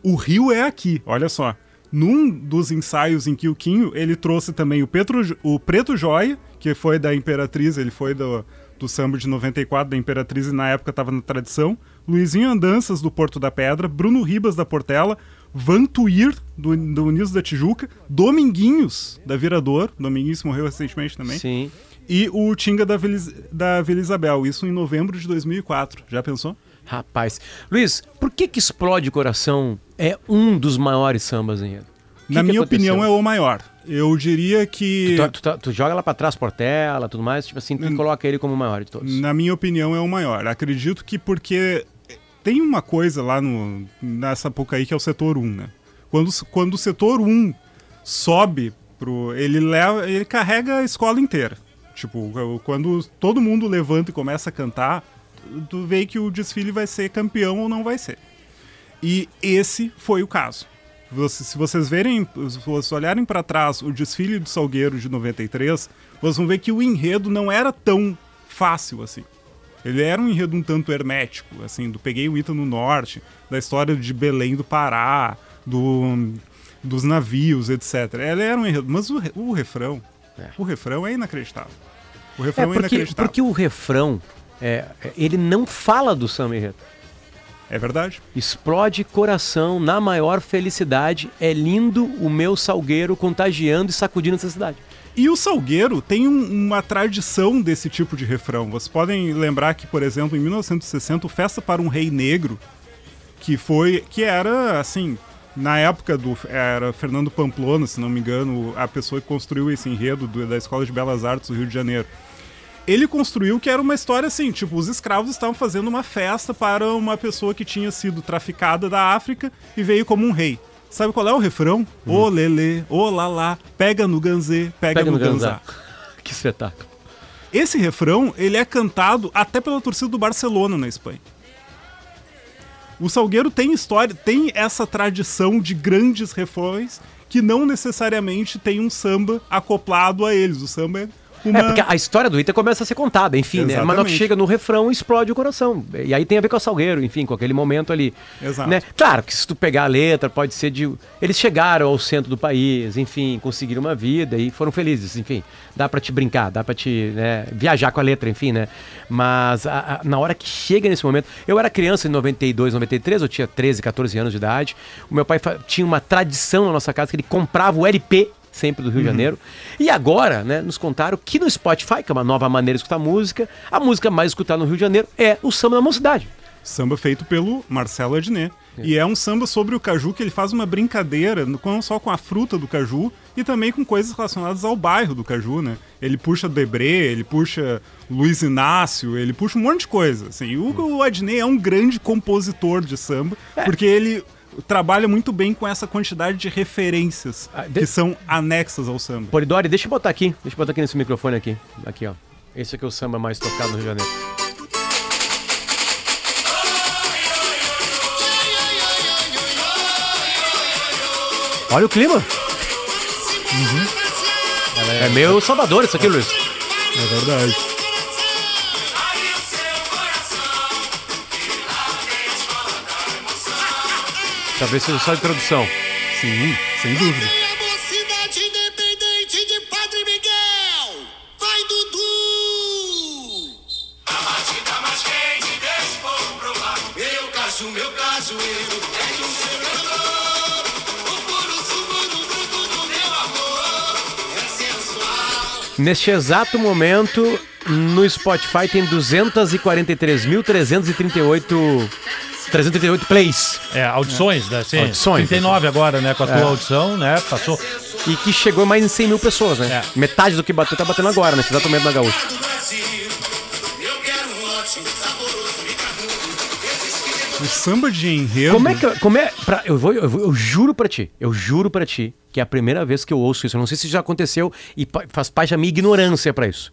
o Rio é aqui. Olha só. Num dos ensaios em que o Quinho, ele trouxe também o, Petro, o Preto Joia, que foi da Imperatriz, ele foi do, do samba de 94 da Imperatriz e na época estava na tradição. Luizinho Andanças, do Porto da Pedra, Bruno Ribas, da Portela, Vantuir, do, do Unidos da Tijuca, Dominguinhos, da Virador, Dominguinhos morreu recentemente também. Sim. E o Tinga da Vila, da Vila Isabel, isso em novembro de 2004. Já pensou? Rapaz. Luiz, por que que Explode Coração é um dos maiores sambas em enredo? O que Na que minha aconteceu? opinião, é o maior. Eu diria que. Tu, tu- tu- tu joga lá pra trás, Portela, tudo mais, tipo assim, tu coloca ele como o maior de todos. Na minha opinião, é o maior. Acredito que porque tem uma coisa lá no, nessa época aí que é o setor 1, né? Quando, quando o setor 1 sobe pro. Ele leva. ele carrega a escola inteira. Tipo, quando todo mundo levanta e começa a cantar, tu vê que o desfile vai ser campeão ou não vai ser. E esse foi o caso. Você- se vocês verem, se vocês olharem para trás o desfile do Salgueiro de 93, vocês vão ver que o enredo não era tão fácil assim. Ele era um enredo um tanto hermético, assim, do Peguei o Ita no Norte, da história de Belém do Pará, do, dos navios, etc. Ele era um enredo, mas o, o refrão, o refrão é inacreditável. O É refrão é, porque, inacreditável. porque o refrão, é, é, ele não fala do samba enredo. É verdade. Explode coração na maior felicidade. É lindo o meu salgueiro contagiando e sacudindo essa cidade. E o Salgueiro tem um- uma tradição desse tipo de refrão. Vocês podem lembrar que, por exemplo, em 1960, o Festa para um Rei Negro, que foi, que era assim, na época do era Fernando Pamplona, se não me engano, a pessoa que construiu esse enredo do- da Escola de Belas Artes do Rio de Janeiro. Ele construiu que era uma história assim, tipo, os escravos estavam fazendo uma festa para uma pessoa que tinha sido traficada da África e veio como um rei. Sabe qual é o refrão? Ô lelê, ô lalá, pega no ganzê, pega, Pega no, no ganzá. <laughs> Que espetáculo. Esse refrão, ele é cantado até pela torcida do Barcelona na Espanha. O Salgueiro tem história, tem essa tradição de grandes refrões que não necessariamente tem um samba acoplado a eles. O samba é uma... É, porque a história do Ita começa a ser contada, enfim, né? Mas Exatamente. chega no refrão, explode o coração. E aí tem a ver com o Salgueiro, enfim, com aquele momento ali. Exato. Né? Claro que se tu pegar a letra, pode ser de. Eles chegaram ao centro do país, enfim, conseguiram uma vida e foram felizes, enfim. Dá pra te brincar, dá pra te né, viajar com a letra, enfim, né? Mas a- a- na hora que chega nesse momento. Eu era criança em 92, 93, eu tinha 13, 14 anos de idade. O meu pai tinha uma tradição na nossa casa que ele comprava o LP sempre do Rio de Uhum. Janeiro. E agora, né, nos contaram que no Spotify, que é uma nova maneira de escutar música, a música mais escutada no Rio de Janeiro é o samba da mocidade. Samba feito pelo Marcelo Adnet. E é um samba sobre o caju que ele faz uma brincadeira, não só com a fruta do caju, e também com coisas relacionadas ao bairro do caju, né? Ele puxa Debré, ele puxa Luiz Inácio, ele puxa um monte de coisa. Assim. E o, o Adnet é um grande compositor de samba, porque ele trabalha muito bem com essa quantidade de referências que são anexas ao samba. Polidori, deixa eu botar aqui, deixa eu botar aqui nesse microfone aqui. Aqui, ó. Esse aqui é o samba mais tocado no Rio de Janeiro. Olha o clima. É meio Salvador isso aqui, Luiz. É verdade. Sumo no grupo do meu amor. É sensual. Neste exato momento, no Spotify tem 243.338 338 plays. É, audições, né? Sim. Audições. 39 agora, né? Com a tua É. audição, né? Passou. E que chegou mais em 100 mil pessoas, né? É. Metade do que bateu tá batendo agora, nesse exato momento na Gaúcha. O samba de enredo. Como é que. Como é, pra- eu, vou, eu, vou- eu juro pra ti, eu juro pra ti que é a primeira vez que eu ouço isso. Eu não sei se já aconteceu e faz parte da minha ignorância pra isso.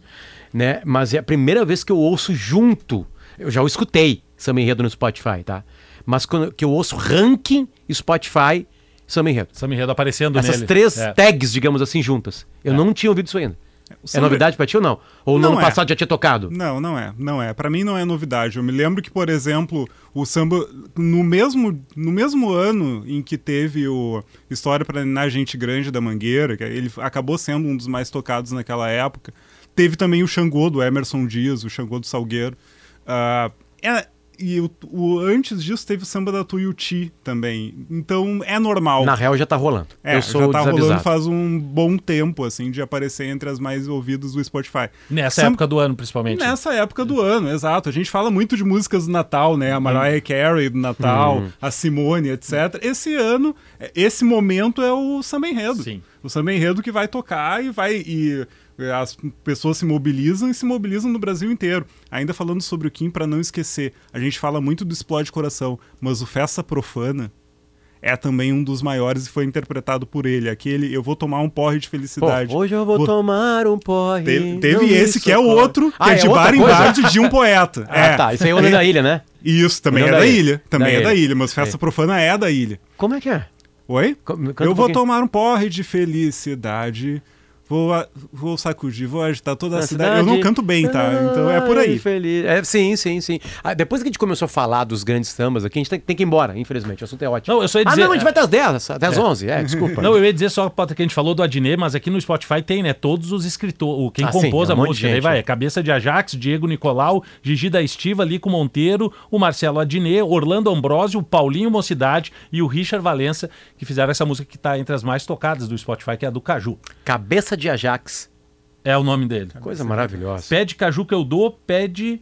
Né? Mas é a primeira vez que eu ouço junto. Eu já o escutei, samba enredo no Spotify, tá? Mas quando que eu ouço ranking Spotify, samba enredo. Samba enredo aparecendo Essas nele. três É. tags, digamos assim, juntas. Eu não tinha ouvido isso ainda. É samba- novidade pra ti ou não? Ou no Não ano é. passado já tinha tocado? Não, não é, não é. Pra mim não é novidade. Eu me lembro que, por exemplo, o samba no mesmo no mesmo ano em que teve o História para na Gente Grande da Mangueira, que ele acabou sendo um dos mais tocados naquela época. Teve também o Xangô do Emerson Dias, o Xangô do Salgueiro. Ah, é- e o, o- antes disso teve o samba da Tuiuti também. Então é normal. Na real já tá rolando. É, eu sou já tá rolando desavisado. faz um bom tempo, assim, de aparecer entre as mais ouvidas do Spotify. Nessa Sam- época do ano, principalmente. Nessa época do ano, exato. A gente fala muito de músicas do Natal, né? A Mariah Carey do Natal, Uhum. a Simone, etc. Esse ano, esse momento é o samba enredo. Sim. O samba enredo que vai tocar e vai. E as pessoas se mobilizam e se mobilizam no Brasil inteiro. Ainda falando sobre o Kim, para não esquecer, a gente fala muito do Explode Coração, mas o Festa Profana é também um dos maiores e foi interpretado por ele. Aquele Eu Vou Tomar um Porre de Felicidade. Pô, hoje eu vou, tomar um porre. Te- teve esse que é o outro, que Ah, é de outra bar em bar de, de um poeta. <laughs> Ah, é. tá. Isso aí é o da Ilha, né? Isso, também é da da Ilha. ilha. Também Da é da ilha. mas Festa É. Profana é da ilha. Como é que é? Oi? canta um eu vou pouquinho. tomar um porre de felicidade. Vou, a- vou sacudir, vou agitar toda a Na cidade. Eu não canto bem, tá? Então é por aí. Feliz. É, sim, sim, sim. Ah, depois que a gente começou a falar dos grandes sambas aqui, a gente tem, tem que ir embora, infelizmente. O assunto é ótimo. Não, eu só ia dizer- Ah, não, a gente vai até as 10, até as É. 11. É, desculpa. Não, eu ia dizer só Potter, que a gente falou do Adnet, mas aqui no Spotify tem, né? Todos os escritores, o- quem Ah, sim, compôs é um a de música. Daí gente, vai, é. é Cabeça de Ajax, Diego Nicolau, Gigi da Estiva, Lico Monteiro, o Marcelo Adnet, Orlando Ambrosio, o Paulinho Mocidade e o Richard Valença, que fizeram essa música que tá entre as mais tocadas do Spotify, que é a do Caju. Cabeça de Ajax. É o nome dele. Coisa maravilhosa. Pede caju que eu dou, pede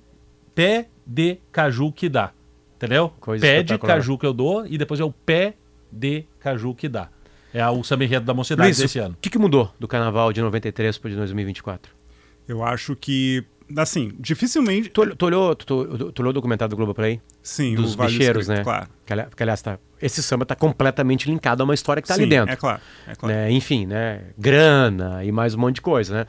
pé de caju que dá. Entendeu? Coisa pede espetacular. caju que eu dou e depois é o pé de caju que dá. É o samba enredo da mocidade Luiz, desse ano. o que, que mudou do carnaval de 93 para de 2024? Eu acho que, assim, dificilmente. Tu, olhou- tu olhou, tu, tu- tu olhou o documentário do Globoplay? Sim, Dos o Vale bicheiros, Escrito, né? claro. Que, aliás, tá, esse samba tá completamente linkado a uma história que tá ali Sim, dentro. é claro, é claro. Né? Enfim, né? Grana e mais um monte de coisa, né?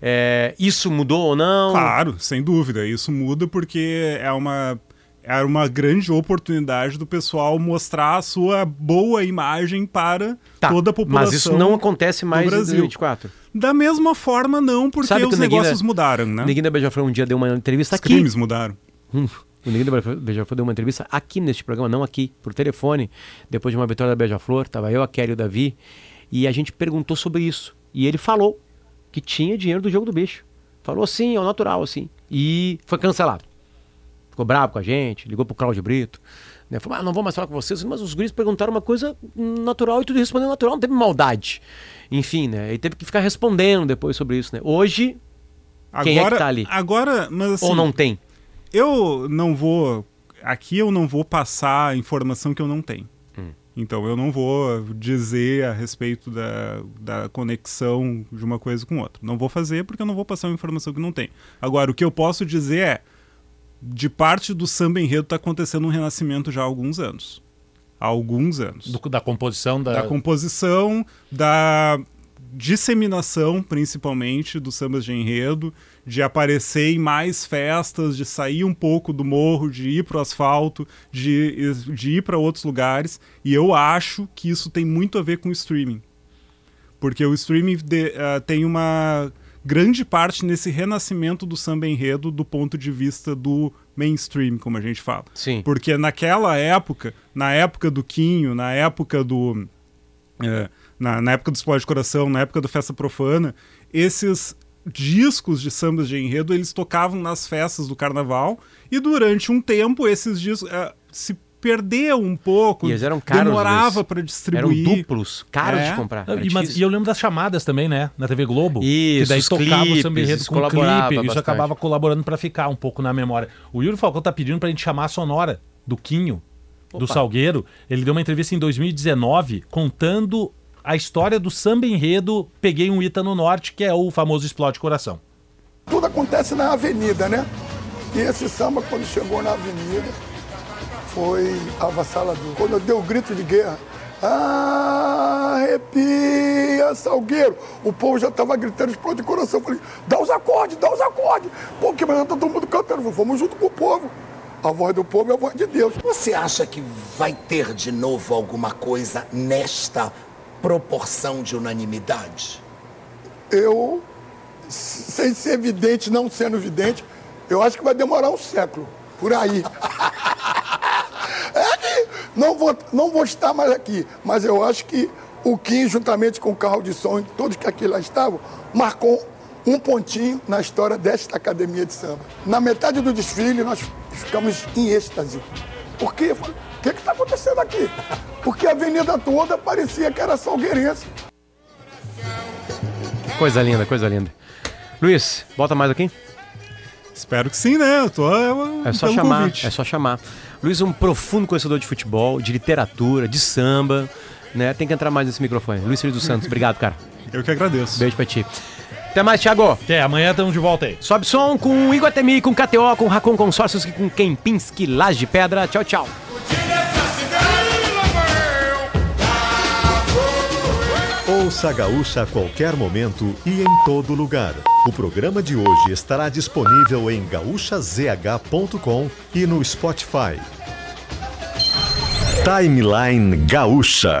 É, isso mudou ou não? Claro, sem dúvida. Isso muda porque é uma, era uma grande oportunidade do pessoal mostrar a sua boa imagem para Tá, toda a população. mas isso não acontece mais em Brasil. 2024. Da mesma forma, não, porque os negócios da- mudaram, né? Da Beija-Flor um dia deu uma entrevista Os aqui. crimes mudaram. Hum, o Neguinho da Beija- Beija-Flor deu uma entrevista aqui neste programa, não aqui, por telefone, depois de uma vitória da Beija-Flor, tava eu, a Kelly e o Davi, e a gente perguntou sobre isso. E ele falou que tinha dinheiro do jogo do bicho. Falou assim, ao natural, assim. E foi cancelado. Ficou bravo com a gente, ligou pro Cláudio Brito. Né? Falou, ah, não vou mais falar com vocês, mas os guris perguntaram uma coisa natural e tudo respondeu natural, não teve maldade. Enfim, né? E teve que ficar respondendo depois sobre isso, né? Hoje, quem é que tá ali? Agora, mas assim, Ou não tem? Eu não vou. Aqui eu não vou passar informação que eu não tenho. Hum. Então eu não vou dizer a respeito da, da conexão de uma coisa com outra. Não vou fazer porque eu não vou passar uma informação que não tem. Agora, o que eu posso dizer é: de parte do samba enredo está acontecendo um renascimento já há alguns anos. Há alguns anos. Do- da composição da. Da composição, da disseminação, principalmente, dos sambas de enredo, de aparecer em mais festas, de sair um pouco do morro, de ir para o asfalto, de, de ir para outros lugares. E eu acho que isso tem muito a ver com o streaming. Porque o streaming de- ah, tem uma grande parte nesse renascimento do samba enredo do ponto de vista do mainstream, como a gente fala. Sim. Porque naquela época, na época do Quinho, na época do. é, na, na época do Explode de Coração, na época do Festa Profana, esses discos de sambas de enredo eles tocavam nas festas do carnaval e durante um tempo esses discos é, se perdeu um pouco, E eles eram caros, demorava para distribuir. Eram duplos, caros É. de comprar. E, mas- e eu lembro das chamadas também, né? Na TV Globo. Isso, que daí tocava o clipes, samba enredo com clipe. Isso acabava colaborando pra ficar um pouco na memória. O Yuri Falcão tá pedindo pra gente chamar a sonora do Quinho, do Opa. Salgueiro. Ele deu uma entrevista em 2019 contando a história do samba enredo Peguei um Ita no Norte, que é o famoso Explode Coração. Tudo acontece na avenida, né? E esse samba, quando chegou na avenida, foi avassalador. Quando eu dei o grito de guerra, arrepia, Salgueiro. O povo já estava gritando, explode coração. Eu falei, dá os acordes, dá os acordes. Pô, que mas tá todo mundo cantando. Eu falei, Vamos junto com o povo. A voz do povo é a voz de Deus. Você acha que vai ter de novo alguma coisa nesta proporção de unanimidade? Eu, sem ser vidente, não sendo vidente, eu acho que vai demorar um século, por aí. <laughs> É que não vou, não vou estar mais aqui, mas eu acho que o Kim, juntamente com o carro de som e todos que aqui lá estavam, marcou um pontinho na história desta academia de samba. Na metade do desfile, nós ficamos em êxtase. Por quê? Eu falei, O que está acontecendo aqui? Porque a avenida toda parecia que era salgueirense. Coisa linda, coisa linda. Luiz, bota mais aqui. Espero que sim, né? Eu tô, É só pelo chamar, convite. é só chamar. Luiz é um profundo conhecedor de futebol, de literatura, de samba, né? Tem que entrar mais nesse microfone. Luiz Felipe dos Santos, obrigado, cara. Eu que agradeço. Beijo pra ti. Até mais, Thiago. Até, amanhã estamos de volta aí. Sobe som com Iguatemi, com KTO, com Racon Consórcios e com Kempinski Laje de Pedra. Tchau, tchau. Ouça Gaúcha a qualquer momento e em todo lugar. O programa de hoje estará disponível em gaúchazh.com e no Spotify. Timeline Gaúcha.